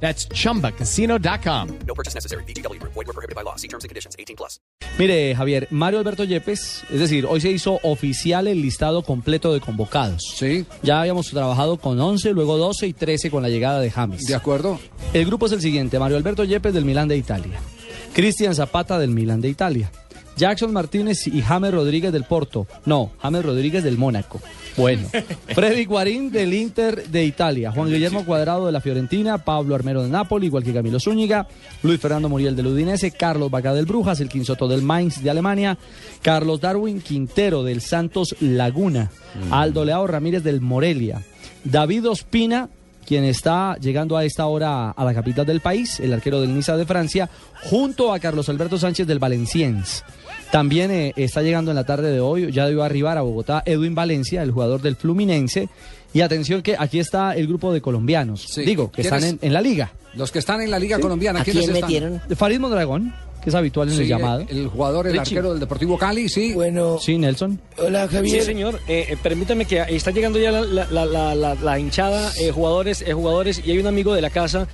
That's chumbacasino.com. No purchase necessary. BGW. Void were prohibited by law. See terms and conditions. 18 plus. Mire, Javier, Mario Alberto Yepes, es decir, hoy se hizo oficial el listado completo de convocados. Sí, Ya habíamos trabajado con 11, luego 12 y 13 con la llegada de James. de acuerdo. El grupo es el siguiente: Mario Alberto Yepes del Milán de Italia, Cristian Zapata del Milán de Italia, Jackson Martínez y James Rodríguez del Porto. No, James Rodríguez del Mónaco. Bueno, Freddy Guarín del Inter de Italia, Juan Guillermo Cuadrado de la Fiorentina, Pablo Armero de Nápoles, igual que Camilo Zúñiga, Luis Fernando Muriel del Udinese, Carlos Vaca del Brujas, el Quinsoto del Mainz de Alemania, Carlos Darwin Quintero del Santos Laguna, Aldo Leao Ramírez del Morelia, David Ospina quien está llegando a esta hora a la capital del país, el arquero del Niza de Francia, junto a Carlos Alberto Sánchez del Valenciennes. También eh, está llegando en la tarde de hoy, ya debió arribar a Bogotá, Edwin Valencia, el jugador del Fluminense. Y atención que aquí está el grupo de colombianos, Sí. digo, que están en, la liga. Los que están en la Liga Colombiana, ¿A ¿quiénes quién están? metieron? Farid Mondragón, que es habitual en Sí, el llamado. El, el jugador, el Richie. arquero del Deportivo Cali, sí. Bueno, Sí, Nelson. hola Javier. Sí, señor. Eh, eh, permítame que está llegando ya la, la- la- la- la- la hinchada, eh, jugadores, eh, jugadores, y hay un amigo de la casa